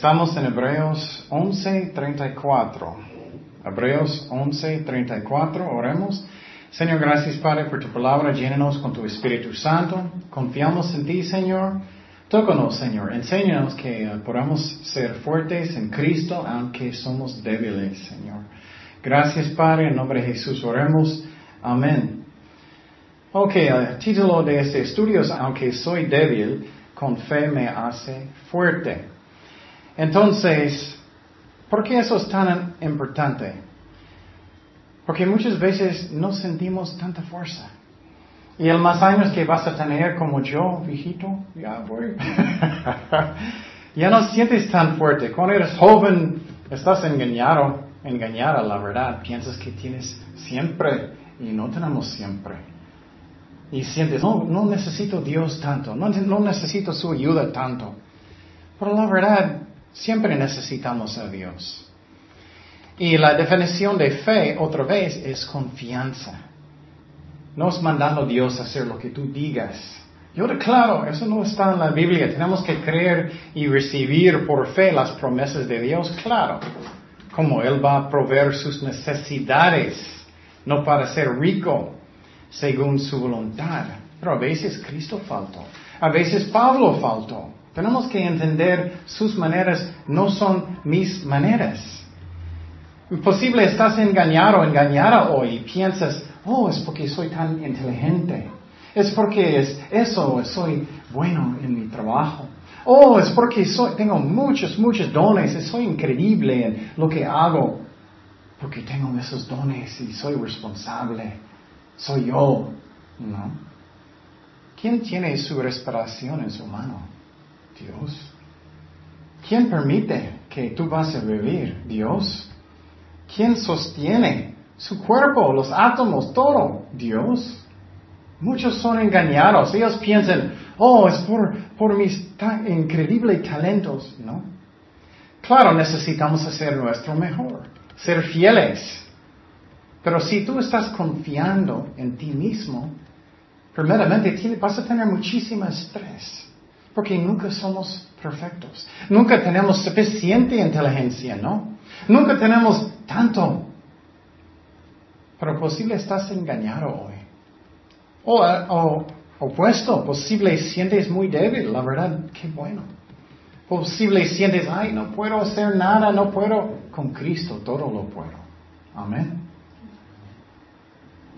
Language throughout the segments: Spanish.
Estamos en Hebreos 11:34. Hebreos 11:34, oremos. Señor, gracias Padre por tu palabra, llénanos con tu Espíritu Santo. Confiamos en ti, Señor. Tócanos, Señor. Enséñanos que podamos ser fuertes en Cristo, aunque somos débiles, Señor. Gracias, Padre. En nombre de Jesús oremos. Amén. Ok, el título de este estudio es Aunque soy débil, con fe me hace fuerte. Entonces, ¿por qué eso es tan importante? Porque muchas veces no sentimos tanta fuerza. Y el más años que vas a tener como yo, viejito, ya voy. ya no sientes tan fuerte. Cuando eres joven, estás engañado, engañada, la verdad. Piensas que tienes siempre y no tenemos siempre. Y sientes, no, no necesito Dios tanto, no, no necesito su ayuda tanto. Pero la verdad, siempre necesitamos a Dios. Y la definición de fe, otra vez, es confianza. No es mandando a Dios a hacer lo que tú digas. Yo declaro, eso no está en la Biblia. Tenemos que creer y recibir por fe las promesas de Dios, claro. Como Él va a proveer sus necesidades, no para ser rico, según su voluntad. Pero a veces Cristo faltó. A veces Pablo faltó. Tenemos que entender sus maneras no son mis maneras. Imposible estás engañado o engañada hoy y piensas, oh, es porque soy tan inteligente. Es porque es eso, soy bueno en mi trabajo. Oh, es porque soy, tengo muchos, muchos dones, soy increíble en lo que hago. Porque tengo esos dones y soy responsable. Soy yo. ¿No? ¿Quién tiene su respiración en su mano? Dios. ¿Quién permite que tú vas a vivir? Dios. ¿Quién sostiene su cuerpo, los átomos, todo? Dios. Muchos son engañados. Ellos piensan, oh, es por, por mis increíbles talentos. No. Claro, necesitamos hacer nuestro mejor, ser fieles. Pero si tú estás confiando en ti mismo, primeramente vas a tener muchísimo estrés. Porque nunca somos perfectos. Nunca tenemos suficiente inteligencia, ¿no? Nunca tenemos tanto. Pero posible estás engañado hoy. O, o opuesto, posible sientes muy débil, la verdad, qué bueno. Posible sientes, ay, no puedo hacer nada, no puedo. Con Cristo todo lo puedo. Amén.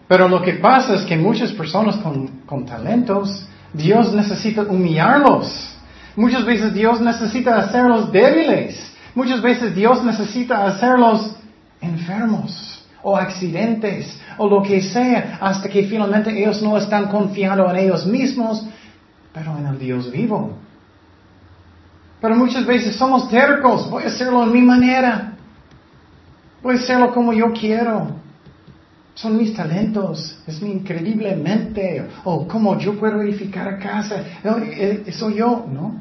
Pero lo que pasa es que muchas personas con, con talentos Dios necesita humillarlos. Muchas veces Dios necesita hacerlos débiles. Muchas veces Dios necesita hacerlos enfermos o accidentes o lo que sea hasta que finalmente ellos no están confiando en ellos mismos, pero en el Dios vivo. Pero muchas veces somos tercos. Voy a hacerlo en mi manera. Voy a hacerlo como yo quiero. Son mis talentos, es mi increíble mente, o cómo yo puedo edificar a casa, eh, eh, soy yo, ¿no?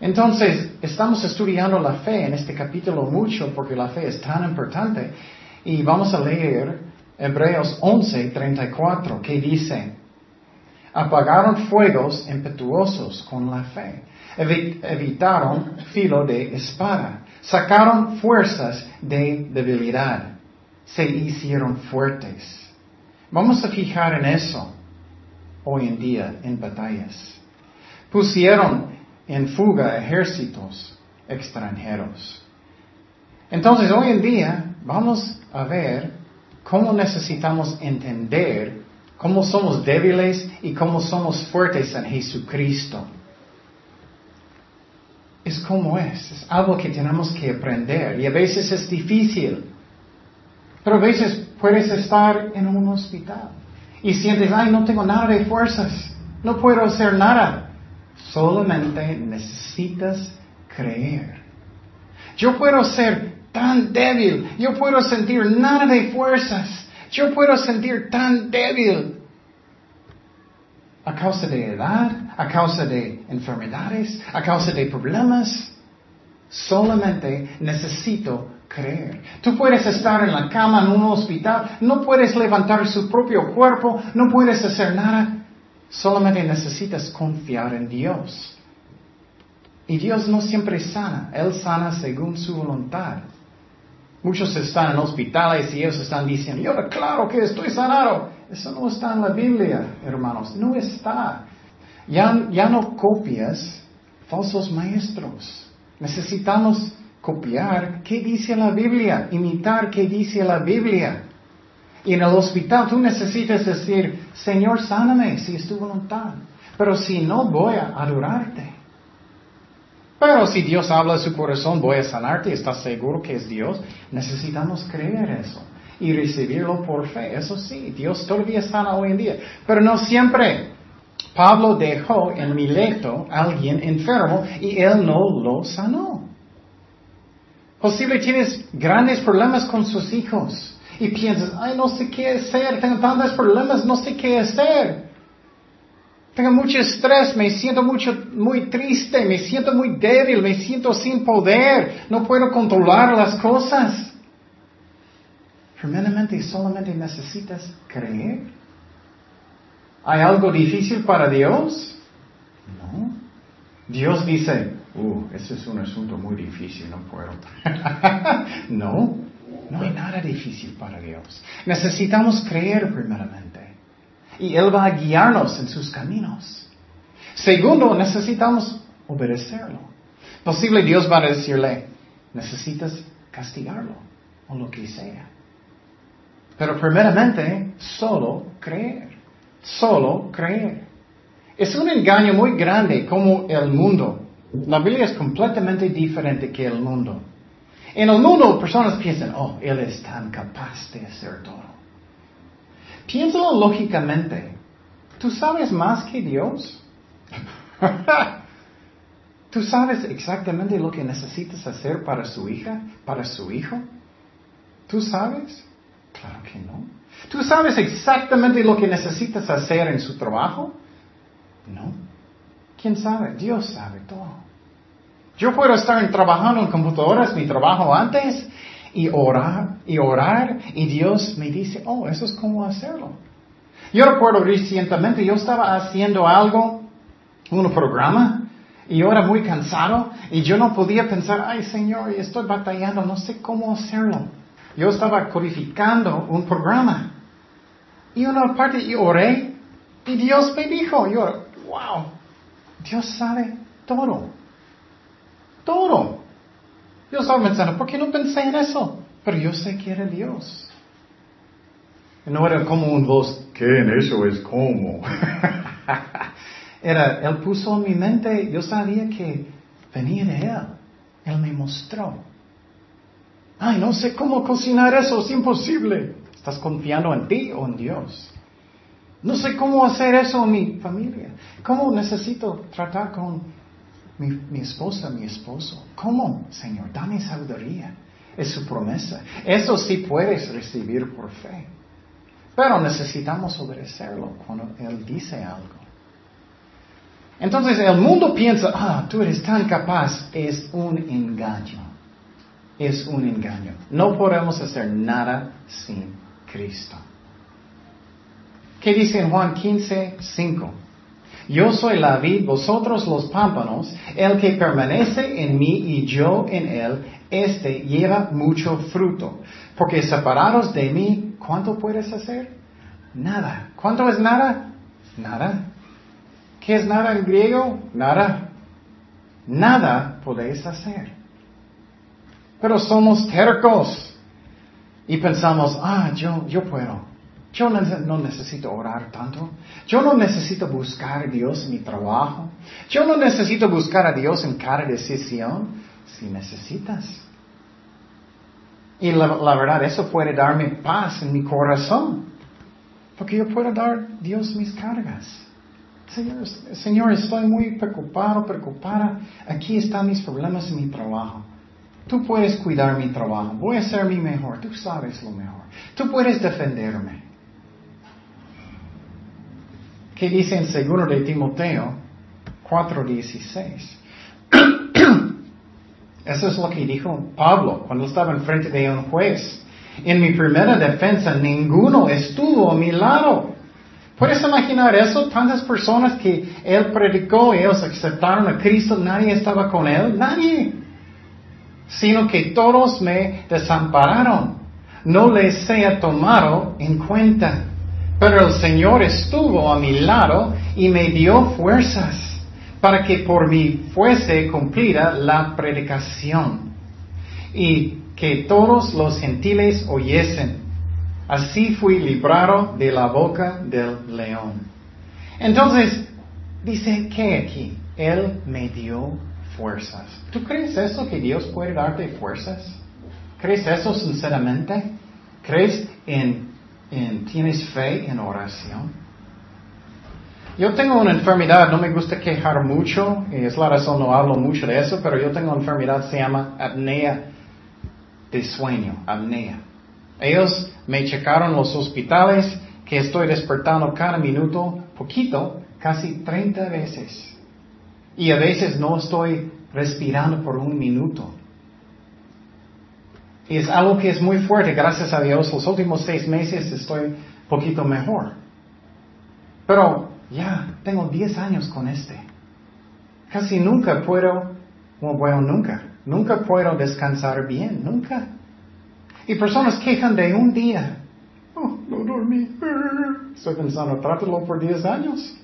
Entonces, estamos estudiando la fe en este capítulo mucho porque la fe es tan importante y vamos a leer Hebreos 11, 34, que dice, apagaron fuegos impetuosos con la fe, evitaron filo de espada, sacaron fuerzas de debilidad se hicieron fuertes. Vamos a fijar en eso hoy en día en batallas. Pusieron en fuga ejércitos extranjeros. Entonces hoy en día vamos a ver cómo necesitamos entender cómo somos débiles y cómo somos fuertes en Jesucristo. Es como es, es algo que tenemos que aprender y a veces es difícil. Pero a veces puedes estar en un hospital y sientes, ay, no tengo nada de fuerzas, no puedo hacer nada. Solamente necesitas creer. Yo puedo ser tan débil, yo puedo sentir nada de fuerzas, yo puedo sentir tan débil a causa de edad, a causa de enfermedades, a causa de problemas. Solamente necesito creer. Tú puedes estar en la cama en un hospital, no puedes levantar su propio cuerpo, no puedes hacer nada. Solamente necesitas confiar en Dios. Y Dios no siempre sana, Él sana según su voluntad. Muchos están en hospitales y ellos están diciendo, yo claro que estoy sanado. Eso no está en la Biblia, hermanos, no está. Ya, ya no copias falsos maestros. Necesitamos copiar qué dice la Biblia, imitar qué dice la Biblia. Y en el hospital tú necesitas decir, Señor, sáname si es tu voluntad. Pero si no, voy a adorarte. Pero si Dios habla de su corazón, voy a sanarte, ¿estás seguro que es Dios? Necesitamos creer eso y recibirlo por fe. Eso sí, Dios todavía sana hoy en día, pero no siempre. Pablo dejó en Mileto a alguien enfermo y él no lo sanó. Posible tienes grandes problemas con sus hijos y piensas, ay, no sé qué hacer, tengo tantos problemas, no sé qué hacer. Tengo mucho estrés, me siento mucho, muy triste, me siento muy débil, me siento sin poder, no puedo controlar las cosas. Primeramente, solamente necesitas creer. ¿Hay algo difícil para Dios? No. Dios dice, uh, ese es un asunto muy difícil, no puedo. no, no hay nada difícil para Dios. Necesitamos creer primeramente y Él va a guiarnos en sus caminos. Segundo, necesitamos obedecerlo. Posible Dios va a decirle, necesitas castigarlo o lo que sea. Pero primeramente, solo creer. Solo creer. Es un engaño muy grande como el mundo. La Biblia es completamente diferente que el mundo. En el mundo personas piensan, oh, Él es tan capaz de hacer todo. Piénsalo lógicamente. ¿Tú sabes más que Dios? ¿Tú sabes exactamente lo que necesitas hacer para su hija, para su hijo? ¿Tú sabes? Claro que no. ¿Tú sabes exactamente lo que necesitas hacer en su trabajo? No. ¿Quién sabe? Dios sabe todo. Yo puedo estar trabajando en computadoras, mi trabajo antes, y orar y orar y Dios me dice, oh, eso es como hacerlo. Yo recuerdo recientemente, yo estaba haciendo algo, un programa, y yo era muy cansado y yo no podía pensar, ay Señor, estoy batallando, no sé cómo hacerlo. Yo estaba codificando un programa. Y una parte y oré y Dios me dijo, yo, wow, Dios sabe todo. Todo. Yo estaba pensando, ¿por qué no pensé en eso? Pero yo sé que era Dios. No era como un voz, ¿qué en eso es como? era, Él puso en mi mente, yo sabía que venía de Él. Él me mostró. Ay, no sé cómo cocinar eso, es imposible. ¿Estás confiando en ti o en Dios? No sé cómo hacer eso en mi familia. ¿Cómo necesito tratar con mi, esposa, mi esposo. ¿Cómo, Señor? Dame sabiduría. Es su promesa. Eso sí puedes recibir por fe. Pero necesitamos obedecerlo cuando Él dice algo. Entonces el mundo piensa, ah, tú eres tan capaz. Es un engaño. Es un engaño. No podemos hacer nada sin Cristo. ¿Qué dice Juan 15, 5? Yo soy la vid, vosotros los pámpanos, el que permanece en mí y yo en él, este lleva mucho fruto. Porque separados de mí, ¿cuánto puedes hacer? Nada. ¿Cuánto es nada? Nada. ¿Qué es nada en griego? Nada. Nada podéis hacer. Pero somos tercos y pensamos, ah, yo, yo puedo. Yo no necesito orar tanto. Yo no necesito buscar a Dios en mi trabajo. Yo no necesito buscar a Dios en cada decisión. Si necesitas. Y la, verdad, eso puede darme paz en mi corazón. Porque yo puedo dar a Dios mis cargas. Señor, Señor, estoy muy preocupado, preocupada. Aquí están mis problemas en mi trabajo. Tú puedes cuidar mi trabajo. Voy a hacer mi mejor. Tú sabes lo mejor. Tú puedes defenderme. ¿Qué dice en segundo de Timoteo 4:16? Eso es lo que dijo Pablo cuando estaba enfrente de un juez. En mi primera defensa ninguno estuvo a mi lado, ¿Puedes imaginar eso? Tantas personas que Él predicó, ellos aceptaron a Cristo, nadie estaba con Él, nadie. Sino que todos me desampararon. No les sea tomado en cuenta. Pero el Señor estuvo a mi lado y me dio fuerzas para que por mí fuese cumplida la predicación y que todos los gentiles oyesen. Así fui librado de la boca del león. Entonces, dice que aquí, Él me dio fuerzas. ¿Tú crees eso que Dios puede darte fuerzas? ¿Crees eso sinceramente? ¿Crees en, en tienes fe en oración? Yo tengo una enfermedad, no me gusta quejar mucho, es la razón no hablo mucho de eso, pero yo tengo una enfermedad, se llama apnea de sueño, apnea. Ellos me checaron los hospitales que estoy despertando cada minuto, poquito, casi 30 veces. Y a veces no estoy respirando por un minuto. Y es algo que es muy fuerte, gracias a Dios, los últimos seis meses estoy poquito mejor. Pero ya, tengo 10 años con este. Casi nunca puedo, bueno, nunca, nunca puedo descansar bien, nunca. Y personas quejan de un día. Oh, no dormí. Estoy pensando, trátalo por 10 años.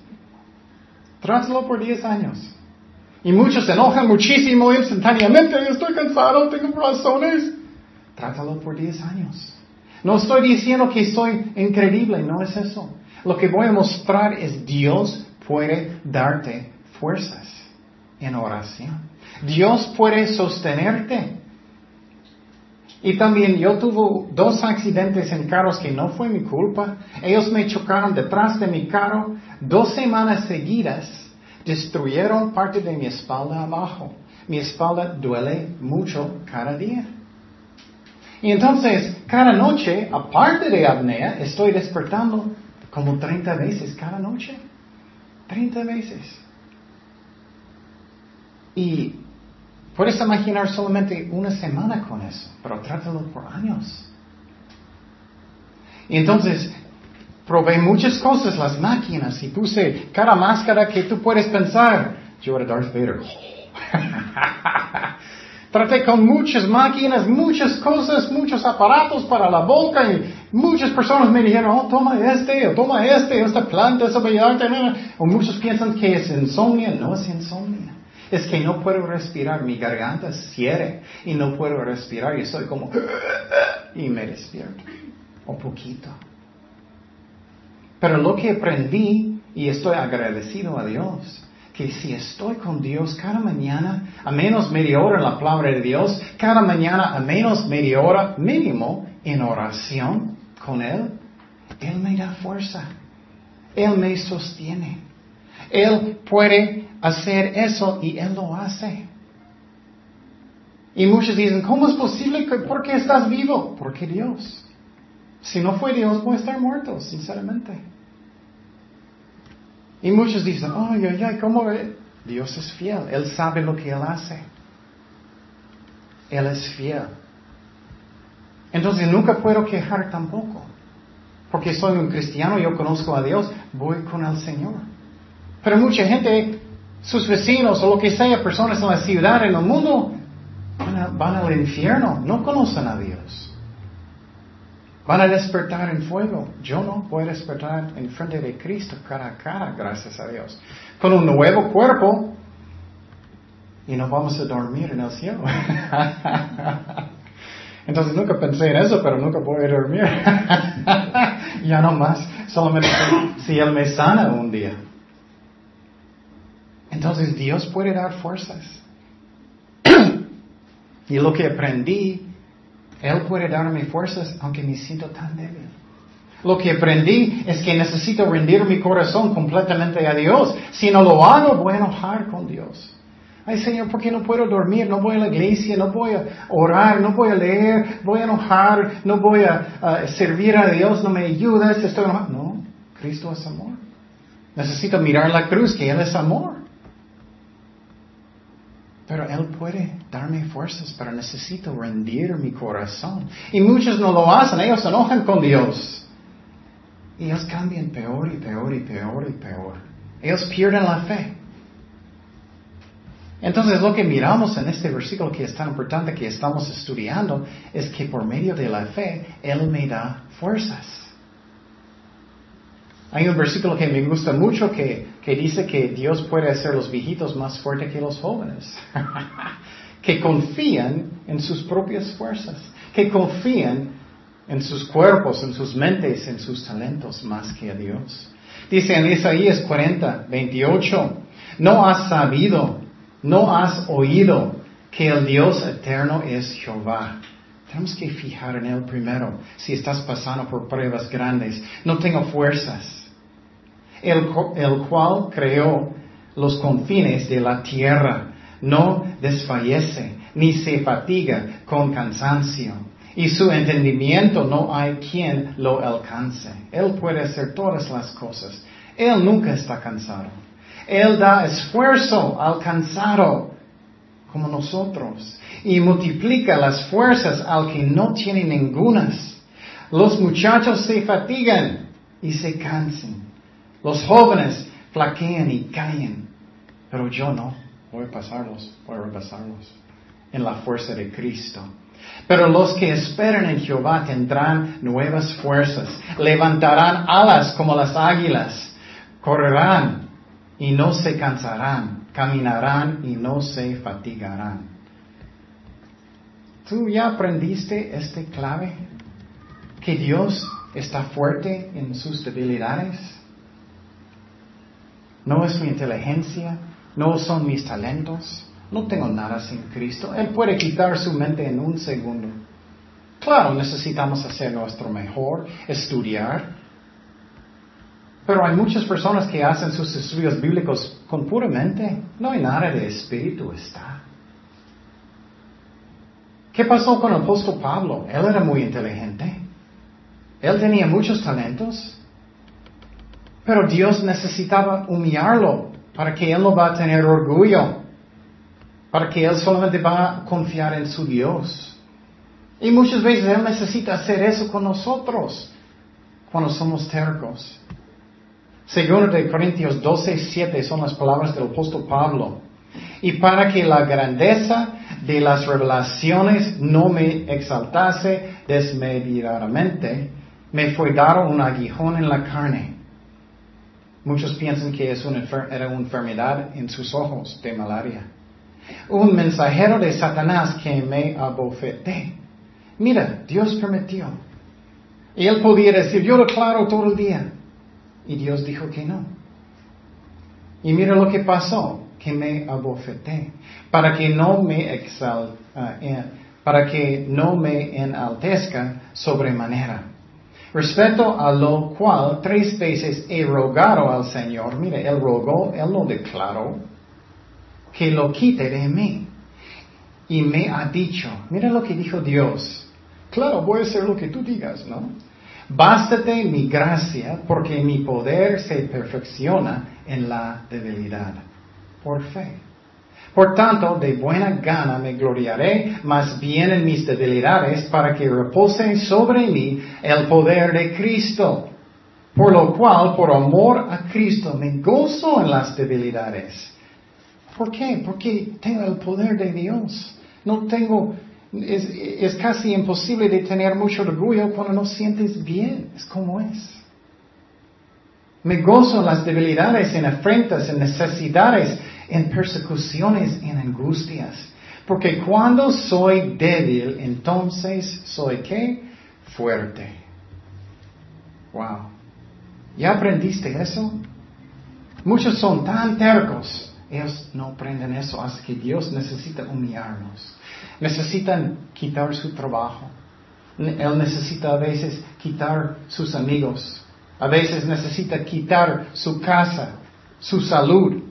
Trátalo por 10 años. Y muchos se enojan muchísimo instantáneamente. Estoy cansado, tengo razones. Trátalo por 10 años. No estoy diciendo que soy increíble, no es eso. Lo que voy a mostrar es Dios puede darte fuerzas en oración. Dios puede sostenerte. Y también yo tuve dos accidentes en carros que no fue mi culpa. Ellos me chocaron detrás de mi carro dos semanas seguidas. Destruyeron parte de mi espalda abajo. Mi espalda duele mucho cada día. Y entonces, cada noche, aparte de apnea, estoy despertando como 30 veces cada noche. 30 veces. Y puedes imaginar solamente una semana con eso, pero trátalo por años. Y entonces, probé muchas cosas, las máquinas, y puse cada máscara que tú puedes pensar. Yo era Darth Vader. Traté con muchas máquinas, muchas cosas, muchos aparatos para la boca y muchas personas me dijeron, oh, toma este, o toma este, esta planta, esa ayudarte. O muchos piensan que es insomnia. No es insomnia. Es que no puedo respirar, mi garganta cierre y no puedo respirar y estoy como y me despierto. Un poquito. Pero lo que aprendí y estoy agradecido a Dios que si estoy con Dios cada mañana, a menos media hora en la palabra de Dios, cada mañana a menos media hora mínimo en oración con Él, Él me da fuerza. Él me sostiene. Él puede hacer eso y Él lo hace. Y muchos dicen, ¿cómo es posible? Que, ¿Por qué estás vivo? Porque Dios. Si no fue Dios, voy a estar muerto, sinceramente. Y muchos dicen, ay, ay, ay, ¿cómo Dios es fiel, Él sabe lo que Él hace. Él es fiel. Entonces nunca puedo quejar tampoco. Porque soy un cristiano, yo conozco a Dios, voy con el Señor. Pero mucha gente, sus vecinos o lo que sea, personas en la ciudad, en el mundo, van, van al infierno, no conocen a Dios. Van a despertar en fuego. Yo no voy a despertar en frente de Cristo cara a cara, gracias a Dios. Con un nuevo cuerpo. Y no vamos a dormir en el cielo. Entonces nunca pensé en eso, pero nunca voy a dormir. ya no más. Solamente si Él me sana un día. Entonces Dios puede dar fuerzas. y lo que aprendí él puede darme fuerzas aunque me siento tan débil. Lo que aprendí es que necesito rendir mi corazón completamente a Dios. Si no lo hago, voy a enojar con Dios. Ay Señor, ¿por qué no puedo dormir? No voy a la iglesia, no voy a orar, no voy a leer, voy a enojar, no voy a, servir a Dios, no me ayudas, estoy enojado. No, Cristo es amor. Necesito mirar la cruz, que Él es amor. Pero Él puede darme fuerzas, pero necesito rendir mi corazón. Y muchos no lo hacen, ellos se enojan con Dios. Y ellos cambian peor y peor y peor y peor. Ellos pierden la fe. Entonces lo que miramos en este versículo que es tan importante que estamos estudiando es que por medio de la fe Él me da fuerzas. Hay un versículo que me gusta mucho que, que dice que Dios puede hacer los viejitos más fuertes que los jóvenes. que confían en sus propias fuerzas. Que confían en sus cuerpos, en sus mentes, en sus talentos más que a Dios. Dice en Isaías 40, 28, no has sabido ¿No has oído que el Dios eterno es Jehová? Tenemos que fijar en Él primero. Si estás pasando por pruebas grandes, no tengo fuerzas. El, cual creó los confines de la tierra, no desfallece, ni se fatiga con cansancio. Y su entendimiento no hay quien lo alcance. Él puede hacer todas las cosas. Él nunca está cansado. Él da esfuerzo al cansado, como nosotros, y multiplica las fuerzas al que no tiene ningunas. Los muchachos se fatigan y se cansan. Los jóvenes flaquean y caen. Pero yo no. Voy a pasarlos, voy a repasarlos. En la fuerza de Cristo. Pero los que esperan en Jehová tendrán nuevas fuerzas. Levantarán alas como las águilas. Correrán y no se cansarán, caminarán y no se fatigarán. ¿Tú ya aprendiste este clave? Que Dios está fuerte en sus debilidades. No es mi inteligencia, no son mis talentos, no tengo nada sin Cristo. Él puede quitar su mente en un segundo. Claro, necesitamos hacer nuestro mejor, estudiar, pero hay muchas personas que hacen sus estudios bíblicos con pura mente. No hay nada de espíritu está. ¿Qué pasó con el apóstol Pablo? Él era muy inteligente. Él tenía muchos talentos. Pero Dios necesitaba humillarlo para que él no va a tener orgullo. Para que él solamente va a confiar en su Dios. Y muchas veces Él necesita hacer eso con nosotros cuando somos tercos. Segundo de Corintios 12, 7 son las palabras del apóstol Pablo. Y para que la grandeza de las revelaciones no me exaltase desmedidamente, me fue dado un aguijón en la carne. Muchos piensan que es una era una enfermedad en sus ojos de malaria. Un mensajero de Satanás que me abofeté. Mira, Dios permitió. Y él podía decir, yo lo claro todo el día. Y Dios dijo que no. Y mira lo que pasó, que me abofeté, para que no me exal, eh, para que no me enaltezca sobremanera. Respecto a lo cual tres veces he rogado al Señor, mira, Él rogó, Él no declaró, que lo quite de mí. Y me ha dicho, mira lo que dijo Dios, claro, voy a hacer lo que tú digas, ¿no? Bástate mi gracia, porque mi poder se perfecciona en la debilidad. Por fe. Por tanto, de buena gana me gloriaré más bien en mis debilidades para que repose sobre mí el poder de Cristo. Por lo cual, por amor a Cristo, me gozo en las debilidades. ¿Por qué? Porque tengo el poder de Dios. No tengo es, casi imposible de tener mucho orgullo cuando no sientes bien. Es como es. Me gozo en las debilidades, en afrentas, en necesidades, en persecuciones, en angustias. Porque cuando soy débil, entonces soy qué? Fuerte. Wow. ¿Ya aprendiste eso? Muchos son tan tercos. Ellos no aprenden eso hasta que Dios necesita humillarnos. Necesitan quitar su trabajo. Él necesita a veces quitar sus amigos. A veces necesita quitar su casa, su salud,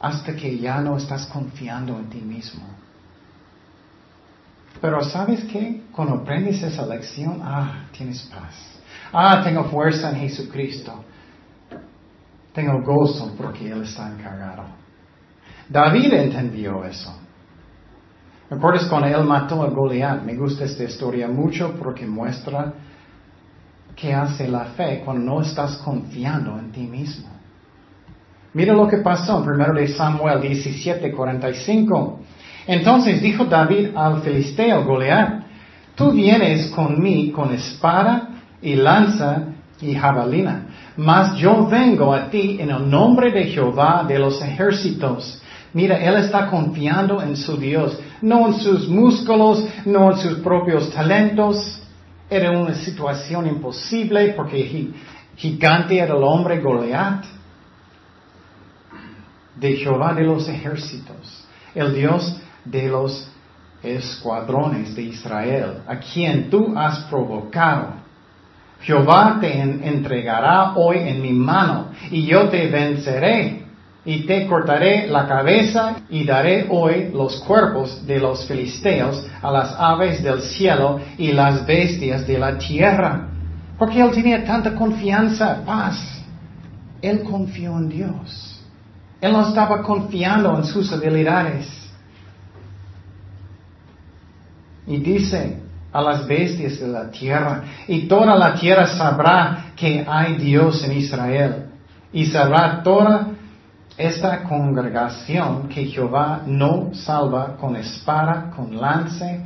hasta que ya no estás confiando en ti mismo. Pero ¿sabes qué? Cuando aprendes esa lección, ah, tienes paz. Ah, tengo fuerza en Jesucristo. Tengo gozo porque Él está encargado. David entendió eso. ¿Recuerdas cuando él mató a Goliat? Me gusta esta historia mucho porque muestra que hace la fe cuando no estás confiando en ti mismo. Mira lo que pasó en 1 de Samuel 17, 45. Entonces dijo David al filisteo Goliat, tú vienes con mí con espada y lanza y jabalina, mas yo vengo a ti en el nombre de Jehová de los ejércitos. Mira, él está confiando en su Dios, no en sus músculos, no en sus propios talentos. Era una situación imposible porque gigante era el hombre Goliat. De Jehová de los ejércitos, el Dios de los escuadrones de Israel, a quien tú has provocado. Jehová te entregará hoy en mi mano y yo te venceré y te cortaré la cabeza y daré hoy los cuerpos de los filisteos a las aves del cielo y las bestias de la tierra. Porque él tenía tanta confianza, paz. Él confió en Dios. Él no estaba confiando en sus habilidades. Y dice a las bestias de la tierra, y toda la tierra sabrá que hay Dios en Israel. Y sabrá toda esta congregación que Jehová no salva con espada, con lance,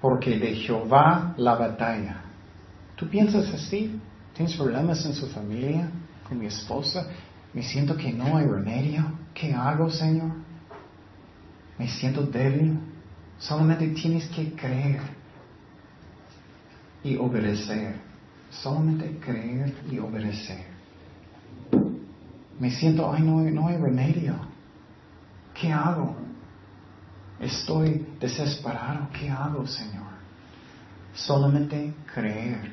porque de Jehová la batalla. ¿Tú piensas así? ¿Tienes problemas en su familia? ¿Con mi esposa? Me siento que no hay remedio. ¿Qué hago, Señor? Me siento débil. Solamente tienes que creer y obedecer. Solamente creer y obedecer me siento, ay, no, no hay remedio. ¿Qué hago? Estoy desesperado. ¿Qué hago, Señor? Solamente creer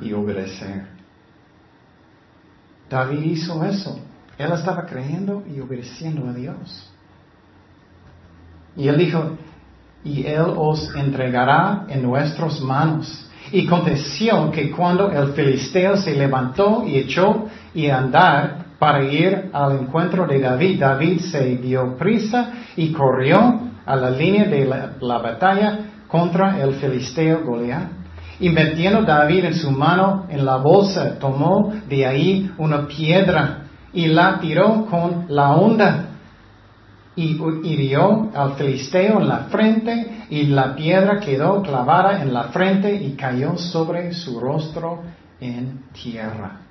y obedecer. David hizo eso. Él estaba creyendo y obedeciendo a Dios. Y él dijo, y él os entregará en nuestras manos. Y aconteció que cuando el filisteo se levantó y echó y andar, para ir al encuentro de David. David se dio prisa y corrió a la línea de la, batalla contra el filisteo Goliat. Y metiendo David en su mano en la bolsa, tomó de ahí una piedra y la tiró con la onda y hirió al filisteo en la frente y la piedra quedó clavada en la frente y cayó sobre su rostro en tierra.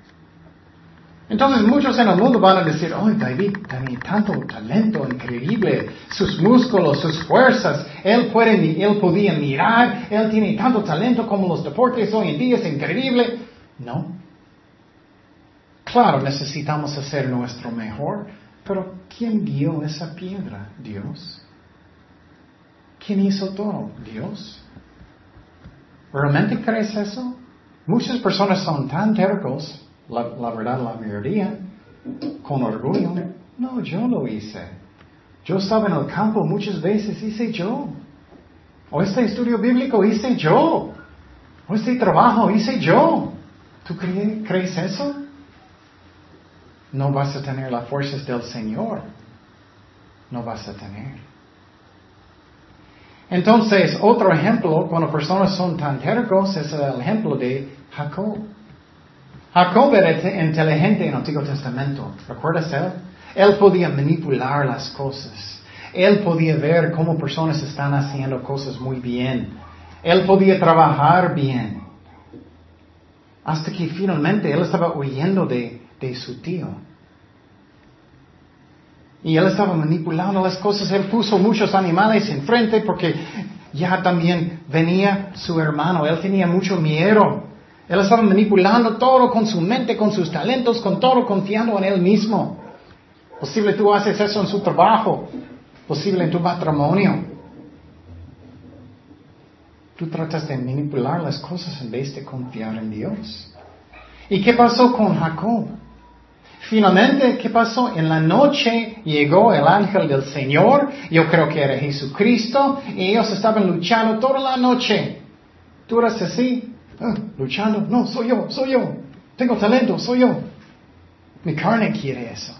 Entonces muchos en el mundo van a decir, oh, David tenía tanto talento increíble, sus músculos, sus fuerzas, él, puede, él podía mirar, él tiene tanto talento como los deportes hoy en día, es increíble. No. Claro, necesitamos hacer nuestro mejor, pero ¿quién dio esa piedra? Dios. ¿Quién hizo todo? Dios. ¿Realmente crees eso? Muchas personas son tan tercos la, verdad, la mayoría, con orgullo. No, yo lo hice. Yo estaba en el campo muchas veces, hice yo. O este estudio bíblico hice yo. O este trabajo hice yo. ¿Tú crees eso? No vas a tener las fuerzas del Señor. No vas a tener. Entonces, otro ejemplo, cuando personas son tan tercos, es el ejemplo de Jacob. Jacob era inteligente en el Antiguo Testamento. ¿Recuerdas él? Él podía manipular las cosas. Él podía ver cómo personas están haciendo cosas muy bien. Él podía trabajar bien. Hasta que finalmente él estaba huyendo de, de su tío. Y él estaba manipulando las cosas. Él puso muchos animales enfrente porque ya también venía su hermano. Él tenía mucho miedo. Él estaba manipulando todo con su mente, con sus talentos, con todo confiando en él mismo. Posible tú haces eso en su trabajo, posible en tu matrimonio. Tú tratas de manipular las cosas en vez de confiar en Dios. ¿Y qué pasó con Jacob? Finalmente, ¿qué pasó? En la noche llegó el ángel del Señor, yo creo que era Jesucristo, y ellos estaban luchando toda la noche. ¿Tú eras así? Ah, luchando, no, soy yo, soy yo. Tengo talento, soy yo. Mi carne quiere eso.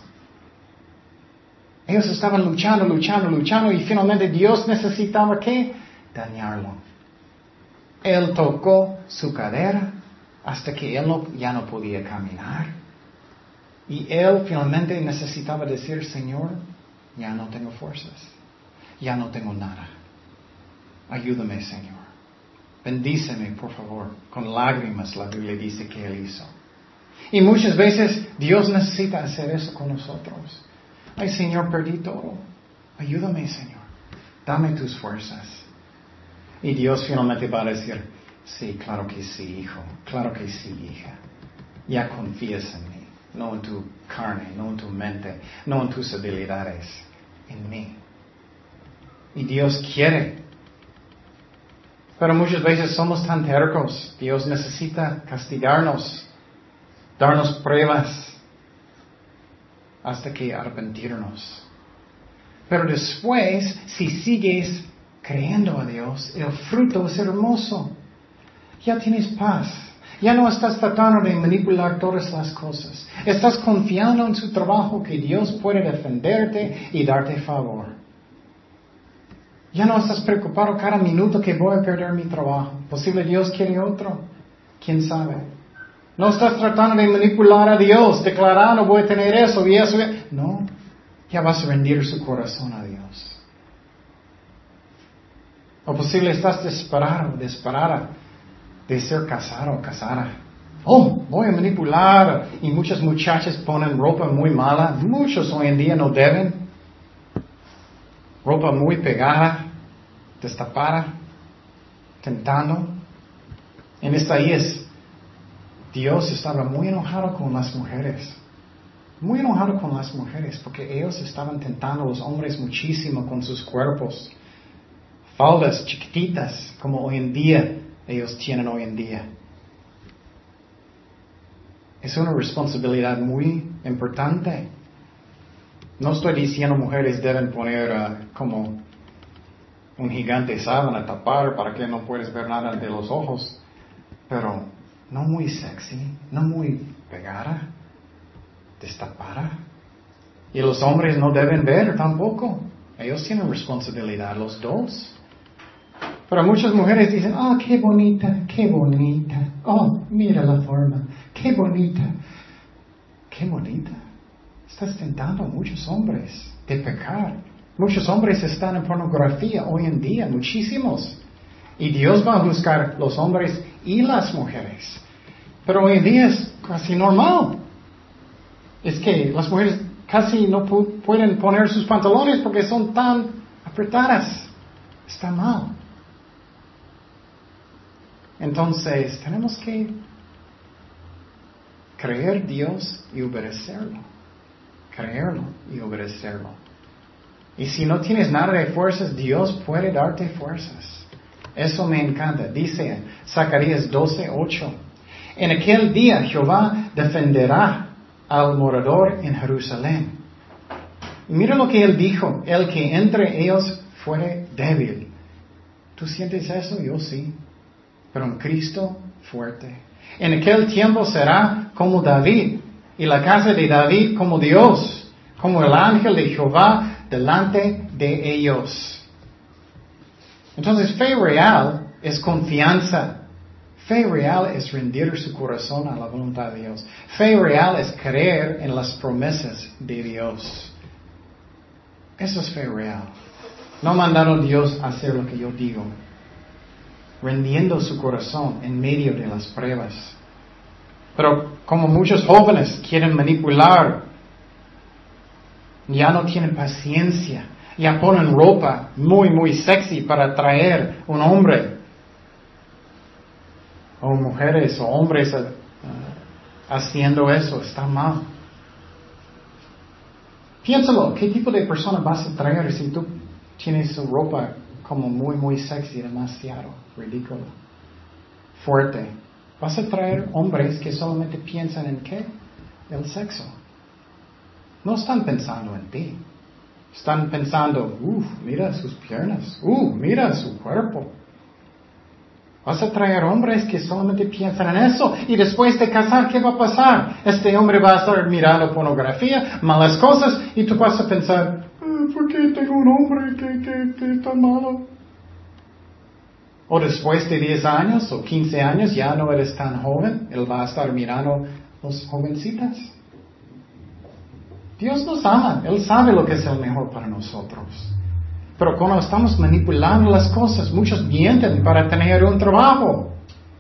Ellos estaban luchando, luchando, luchando y finalmente Dios necesitaba que dañarlo. Él tocó su cadera hasta que él ya no podía caminar. Y él finalmente necesitaba decir, Señor, ya no tengo fuerzas, ya no tengo nada. Ayúdame, Señor. Bendíceme, por favor. Con lágrimas la Biblia dice que él hizo. Y muchas veces Dios necesita hacer eso con nosotros. Ay, Señor, perdí todo. Ayúdame, Señor. Dame tus fuerzas. Y Dios finalmente va a decir, sí, claro que sí, hijo. Claro que sí, hija. Ya confías en mí. No en tu carne, no en tu mente, no en tus habilidades. En mí. Y Dios quiere. Pero muchas veces somos tan tercos. Dios necesita castigarnos, darnos pruebas hasta que arrepentirnos. Pero después, si sigues creyendo a Dios, el fruto es hermoso. Ya tienes paz. Ya no estás tratando de manipular todas las cosas. Estás confiando en su trabajo que Dios puede defenderte y darte favor. Ya no estás preocupado cada minuto que voy a perder mi trabajo. Posible Dios quiere otro. ¿Quién sabe? No estás tratando de manipular a Dios, declarando voy a tener eso y eso. No, ya vas a rendir su corazón a Dios. O posible estás desesperado, desesperada de ser casado o casada. Oh, voy a manipular. Y muchas muchachas ponen ropa muy mala. Muchos hoy en día no deben. Ropa muy pegada, destapada, tentando. En esta es Dios estaba muy enojado con las mujeres. Muy enojado con las mujeres porque ellos estaban tentando a los hombres muchísimo con sus cuerpos. Faldas chiquititas como hoy en día ellos tienen hoy en día. Es una responsabilidad muy importante. No estoy diciendo mujeres deben poner uh, como un gigante sábana tapar para que no puedes ver nada de los ojos, pero no muy sexy, no muy pegada, destapada. Y los hombres no deben ver tampoco. Ellos tienen responsabilidad, los dos. Pero muchas mujeres dicen, oh, qué bonita, qué bonita. Oh, mira la forma, qué bonita. Qué bonita. Estás tentando a muchos hombres de pecar. Muchos hombres están en pornografía hoy en día, muchísimos. Y Dios va a buscar los hombres y las mujeres. Pero hoy en día es casi normal. Es que las mujeres casi no pueden poner sus pantalones porque son tan apretadas. Está mal. Entonces, tenemos que creer Dios y obedecerlo. Creerlo y obedecerlo. Y si no tienes nada de fuerzas, Dios puede darte fuerzas. Eso me encanta. Dice Zacarías 12, 8. En aquel día Jehová defenderá al morador en Jerusalén. mira lo que él dijo, el que entre ellos fuere débil. ¿Tú sientes eso? Yo sí. Pero en Cristo fuerte. En aquel tiempo será como David y la casa de David como Dios, como el ángel de Jehová delante de ellos. Entonces fe real es confianza. Fe real es rendir su corazón a la voluntad de Dios. Fe real es creer en las promesas de Dios. Eso es fe real. No mandaron Dios a hacer lo que yo digo. Rendiendo su corazón en medio de las pruebas. Pero como muchos jóvenes quieren manipular, ya no tienen paciencia ya ponen ropa muy, muy sexy para atraer un hombre. O mujeres o hombres eh, haciendo eso, está mal. Piénsalo, ¿qué tipo de persona vas a atraer si tú tienes ropa como muy, muy sexy, demasiado ridículo, fuerte? Vas a atraer hombres que solamente piensan en qué? El sexo. No están pensando en ti. Están pensando, uff, mira sus piernas, uff, mira su cuerpo. Vas a traer hombres que solamente piensan en eso y después de casar, ¿qué va a pasar? Este hombre va a estar mirando pornografía, malas cosas y tú vas a pensar, ah, ¿por qué tengo un hombre que, que, que está malo? O después de 10 años o 15 años ya no eres tan joven, Él va a estar mirando los jovencitas. Dios nos ama, Él sabe lo que es el mejor para nosotros. Pero cuando estamos manipulando las cosas, muchos mienten para tener un trabajo.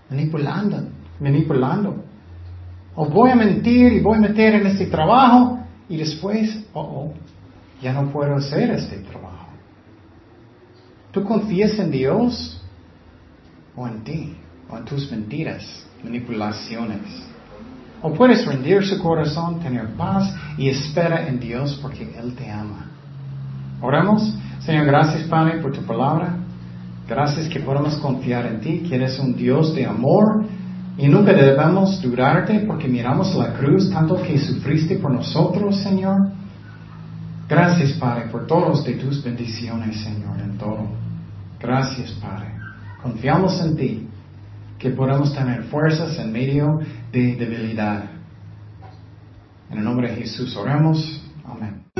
Manipulando, manipulando. O voy a mentir y voy a meter en este trabajo y después, oh, oh, ya no puedo hacer este trabajo. ¿Tú confías en Dios o en ti o en tus mentiras, manipulaciones? O puedes rendir su corazón, tener paz y espera en Dios porque Él te ama. Oremos. Señor, gracias Padre por tu palabra. Gracias que podemos confiar en ti, que eres un Dios de amor y nunca debemos dudarte porque miramos la cruz, tanto que sufriste por nosotros, Señor. Gracias, Padre, por todas de tus bendiciones, Señor, en todo. Gracias, Padre. Confiamos en ti, que podamos tener fuerzas en medio de debilidad. En el nombre de Jesús oramos. Amén.